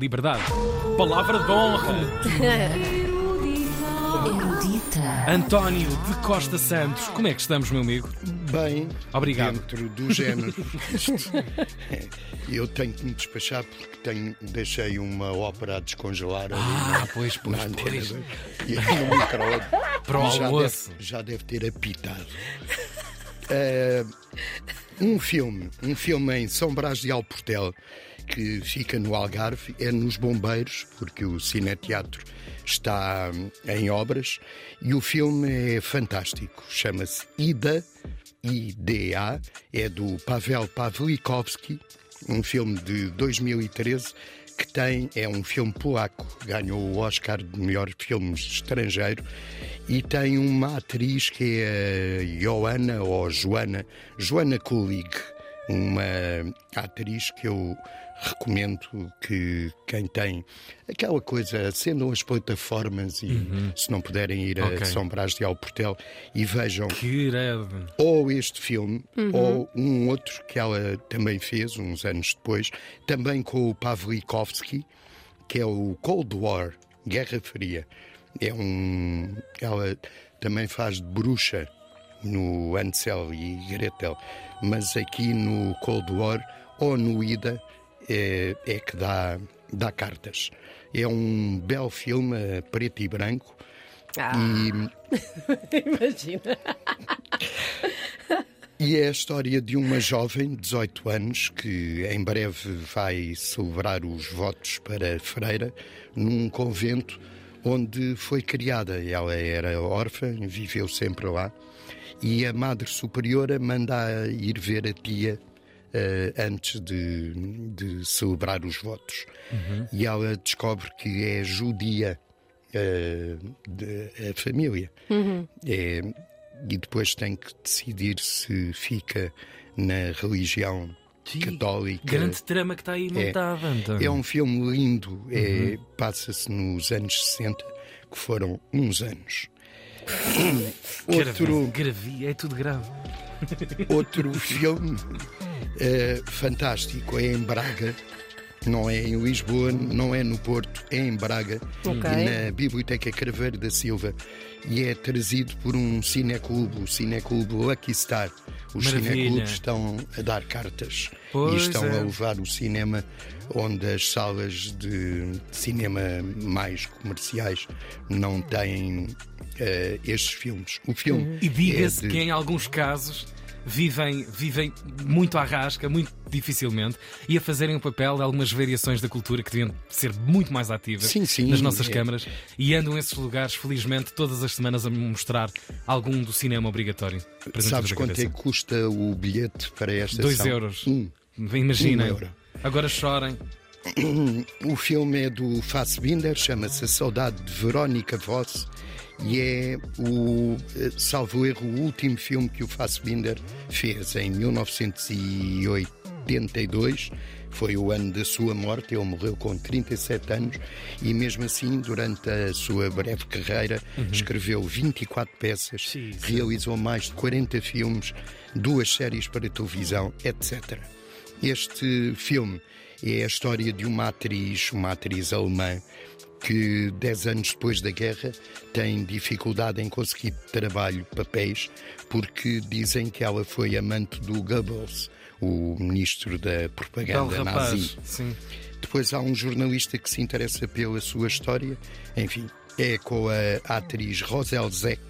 Liberdade. Palavra de honra. Erudita. António de Costa Santos. Como é que estamos, meu amigo? Bem, Obrigado. dentro do género. Isto, Eu tenho que me despachar porque tenho, deixei uma ópera a descongelar ali Ah, pois, na, pois, na antena pois. e no micro-ondas. Para o já almoço. Deve, já deve ter apitado. Eh, um filme, um filme em São Brás de Alportel, que fica no Algarve, é nos Bombeiros, porque o Cineteatro está hum, em obras, e o filme é fantástico. Chama-se Ida, IDA, é do Pavel Pawlikowski, um filme de 2013 que tem, é um filme polaco, ganhou o Oscar de melhor filme estrangeiro e tem uma atriz que é a Joana ou Joana, Joana Kulig, uma atriz que eu recomendo que quem tem aquela coisa, acendam as plataformas e se não puderem ir Ok. a São Brás de Alportel e vejam Querido. ou este filme, ou um outro que ela também fez, uns anos depois, também com o Pavlikovsky, que é o Cold War, Guerra Fria. É um. Ela também faz de bruxa no Ansel e Gretel, mas aqui no Cold War ou no Ida é, é que dá, dá cartas. É um belo filme, a preto e branco. Ah, E imagina. E é a história de uma jovem de 18 anos que em breve vai celebrar os votos para freira num convento onde foi criada. Ela era órfã, viveu sempre lá. E a Madre Superiora manda ir ver a tia eh, antes de, de celebrar os votos. E ela descobre que é judia eh, de- a família. É, e depois tem que decidir se fica na religião Sim, católica. Grande trama que está aí montada, António. É um filme lindo, é, passa-se nos anos 60, que foram uns anos. outro, Gravia, é tudo grave. outro filme eh, fantástico é em Braga, não é em Lisboa, não é no Porto, é em Braga, Ok. na Biblioteca Craveiro da Silva. E é trazido por um cineclube, o cineclube Lucky Star. Os Maravilha. cineclubes estão a dar cartas Pois e estão é. a levar o cinema onde as salas de cinema mais comerciais não têm eh, estes filmes. O filme E diga-se é de- que em alguns casos vivem, vivem muito à rasca, muito dificilmente, e a fazerem o papel de algumas variações da cultura que deviam ser muito mais ativas Sim, sim, nas nossas é. câmaras e andam esses lugares, felizmente, todas as semanas a mostrar algum do cinema obrigatório. Sabes quanto é cabeça. que custa o bilhete para esta Dois sessão? euros. Um. Imaginem. Um euro. Agora chorem. O filme é do Fassbinder, chama-se A Saudade de Verónica Voss e é o, eh, salvo erro, o último filme que o Fassbinder fez em 1982. Foi o ano da sua morte, ele morreu com 37 anos e, mesmo assim, durante a sua breve carreira, escreveu 24 peças, Sim, sim. realizou mais de 40 filmes, duas séries para televisão, etc. Este filme é a história de uma atriz, uma atriz alemã, que dez anos depois da guerra tem dificuldade em conseguir trabalho, papéis, porque dizem que ela foi amante do Goebbels, o ministro da propaganda nazi. rapaz. Sim. Depois há um jornalista que se interessa pela sua história. Enfim, é com a atriz Rosel Zeck,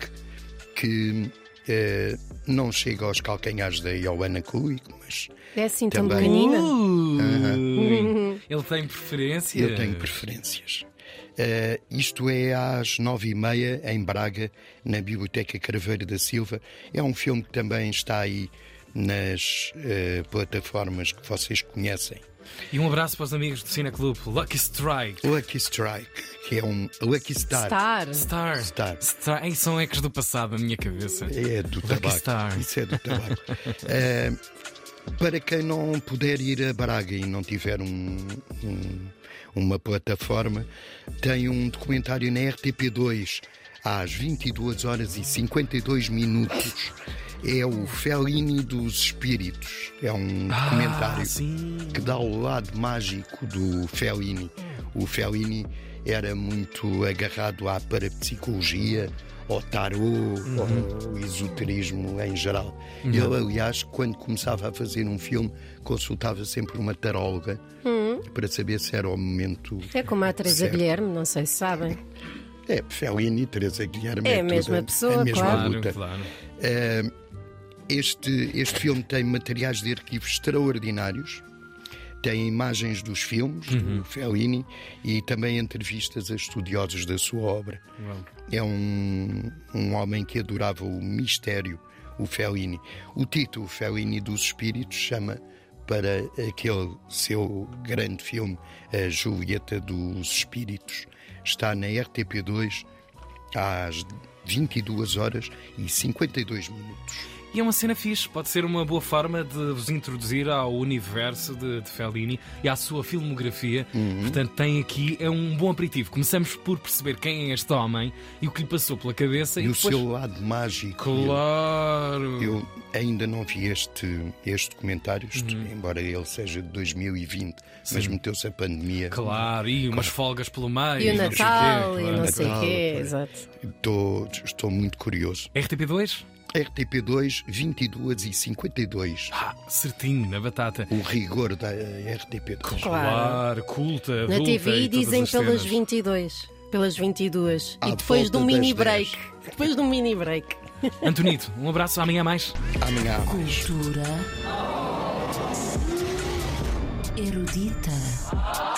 que eh, não chega aos calcanhares da Joanna Kulig, mas É assim tão Também. pequenina. Ui, Ele tem preferência. eu tenho preferências. Eh, isto é às nove e meia em Braga, na Biblioteca Craveiro da Silva. É um filme que também está aí nas eh, plataformas que vocês conhecem. E um abraço para os amigos do Cine Clube, Lucky Strike. Lucky Strike, que é um Lucky Star. Star. Star. Star. Star. Ei, são ecos do passado na minha cabeça. É do Lucky tabaco. Star. Isso é do tabaco. Eh, para quem não puder ir a Braga e não tiver um- um- uma plataforma, tem um documentário na RTP2 às 22 horas e 52 minutos. É o Fellini dos Espíritos. É um documentário Ah, que dá o lado mágico do Fellini. O Fellini era muito agarrado à parapsicologia, ao tarô, ao esoterismo em geral. Ele, aliás, quando começava a fazer um filme, consultava sempre uma taróloga para saber se era o momento. É como a Teresa certo. Guilherme, não sei se sabem. É, Fellini, Teresa Guilherme. É a toda mesma pessoa, a mesma claro. luta. claro. Eh, este, este filme tem materiais de arquivo extraordinários. Tem imagens dos filmes do Fellini e também entrevistas a estudiosos da sua obra. É um, um homem que adorava o mistério, o Fellini. O título Fellini dos Espíritos chama para aquele seu grande filme, A Julieta dos Espíritos. Está na RTP2 às 22 horas e 52 minutos. E é uma cena fixe, pode ser uma boa forma de vos introduzir ao universo de, de Fellini e à sua filmografia. Uhum. Portanto, tem aqui é um bom aperitivo. Começamos por perceber quem é este homem e o que lhe passou pela cabeça E, e, o depois. seu lado mágico. Claro! Eu ainda não vi este, este documentário, isto, Uhum. embora ele seja de 2020, mas meteu-se a pandemia. Claro, e umas folgas pelo meio. E o não sei Natal, quê, e claro. não sei o Natal, quê, claro. exato. Estou, estou muito curioso. RTP2? RTP2, 22 e 52. Ah, certinho, na batata. O rigor da RTP2. Claro. culta, Na TV dizem as pelas cenas. 22. Pelas 22. À e depois de um mini 10. break. Depois de um mini break. Antonito, um abraço, amanhã mais. Amanhã mais. Cultura erudita.